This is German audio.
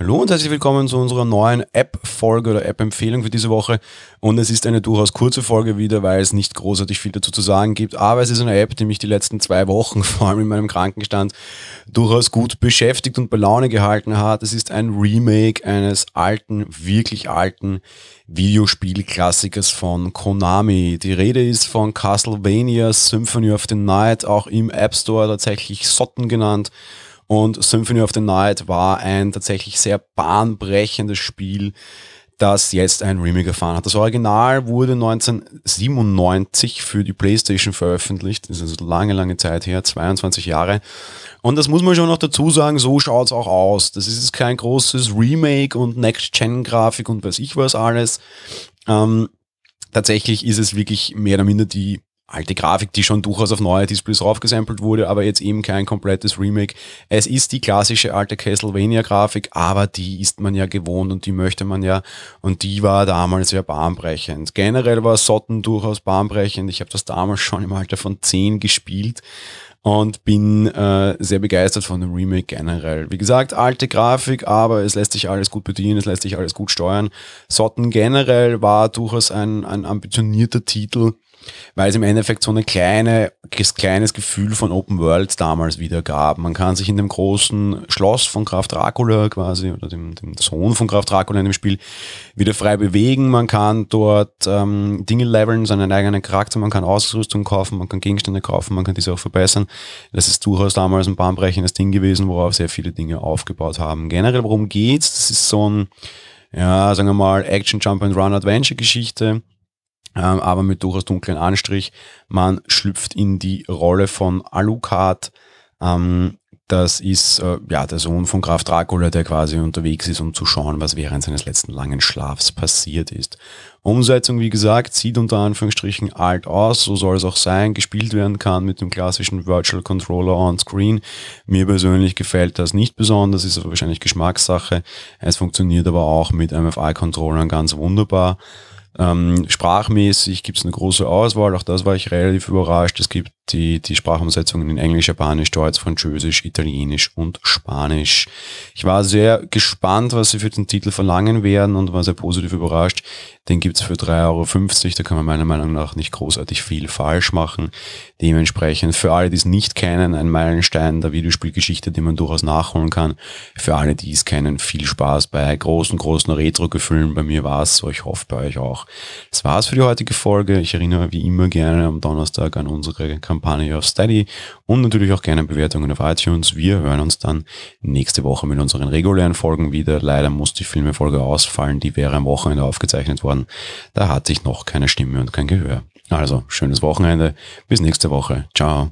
Hallo und herzlich willkommen zu unserer neuen App-Folge oder App-Empfehlung für diese Woche. Und es ist eine durchaus kurze Folge wieder, weil es nicht großartig viel dazu zu sagen gibt. Aber es ist eine App, die mich die letzten zwei Wochen, vor allem in meinem Krankenstand, durchaus gut beschäftigt und bei Laune gehalten hat. Es ist ein Remake eines alten, wirklich alten Videospielklassikers von Konami. Die Rede ist von Castlevania Symphony of the Night, auch im App Store tatsächlich Sotten genannt. Und Symphony of the Night war ein tatsächlich sehr bahnbrechendes Spiel, das jetzt ein Remake erfahren hat. Das Original wurde 1997 für die PlayStation veröffentlicht. Das ist also lange, lange Zeit her, 22 Jahre. Und das muss man schon noch dazu sagen, so schaut es auch aus. Das ist kein großes Remake und Next-Gen-Grafik und weiß ich was alles. Ähm, tatsächlich ist es wirklich mehr oder minder die alte Grafik, die schon durchaus auf neue Displays raufgesampelt wurde, aber jetzt eben kein komplettes Remake. Es ist die klassische alte Castlevania-Grafik, aber die ist man ja gewohnt und die möchte man ja und die war damals ja bahnbrechend. Generell war Sotten durchaus bahnbrechend. Ich habe das damals schon im Alter von 10 gespielt und bin äh, sehr begeistert von dem Remake generell. Wie gesagt, alte Grafik, aber es lässt sich alles gut bedienen, es lässt sich alles gut steuern. Sotten generell war durchaus ein, ein ambitionierter Titel, weil es im Endeffekt so ein kleine, kleines Gefühl von Open World damals wieder gab. Man kann sich in dem großen Schloss von Graf Dracula quasi oder dem, dem Sohn von Graf Dracula in dem Spiel wieder frei bewegen. Man kann dort ähm, Dinge leveln, seinen eigenen Charakter, man kann Ausrüstung kaufen, man kann Gegenstände kaufen, man kann diese auch verbessern. Das ist durchaus damals ein bahnbrechendes Ding gewesen, worauf sehr viele Dinge aufgebaut haben. Generell, worum geht's? Das ist so ein, ja, sagen wir mal, Action Jump and Run Adventure Geschichte aber mit durchaus dunklen Anstrich. Man schlüpft in die Rolle von Alucard. Ähm, das ist äh, ja der Sohn von Graf Dracula, der quasi unterwegs ist, um zu schauen, was während seines letzten langen Schlafs passiert ist. Umsetzung, wie gesagt, sieht unter Anführungsstrichen alt aus, so soll es auch sein, gespielt werden kann mit dem klassischen Virtual Controller on Screen. Mir persönlich gefällt das nicht besonders, ist aber wahrscheinlich Geschmackssache. Es funktioniert aber auch mit MFI-Controllern ganz wunderbar. Ähm, sprachmäßig gibt es eine große Auswahl, auch das war ich relativ überrascht. Es gibt die, die Sprachumsetzungen in Englisch, Japanisch, Deutsch, Französisch, Italienisch und Spanisch. Ich war sehr gespannt, was sie für den Titel verlangen werden und war sehr positiv überrascht. Den gibt's für 3,50 Euro, da kann man meiner Meinung nach nicht großartig viel falsch machen. Dementsprechend für alle, die es nicht kennen, ein Meilenstein der Videospielgeschichte, den man durchaus nachholen kann. Für alle, die es kennen, viel Spaß bei großen, großen Retro-Gefühlen. Bei mir war es so, ich hoffe bei euch auch. Das war's für die heutige Folge. Ich erinnere wie immer gerne am Donnerstag an unsere Kampagne auf Steady und natürlich auch gerne Bewertungen auf iTunes. Wir hören uns dann nächste Woche mit unseren regulären Folgen wieder. Leider muss die Filmefolge ausfallen, die wäre am Wochenende aufgezeichnet worden worden. Da hatte ich noch keine Stimme und kein Gehör. Also, schönes Wochenende. Bis nächste Woche. Ciao.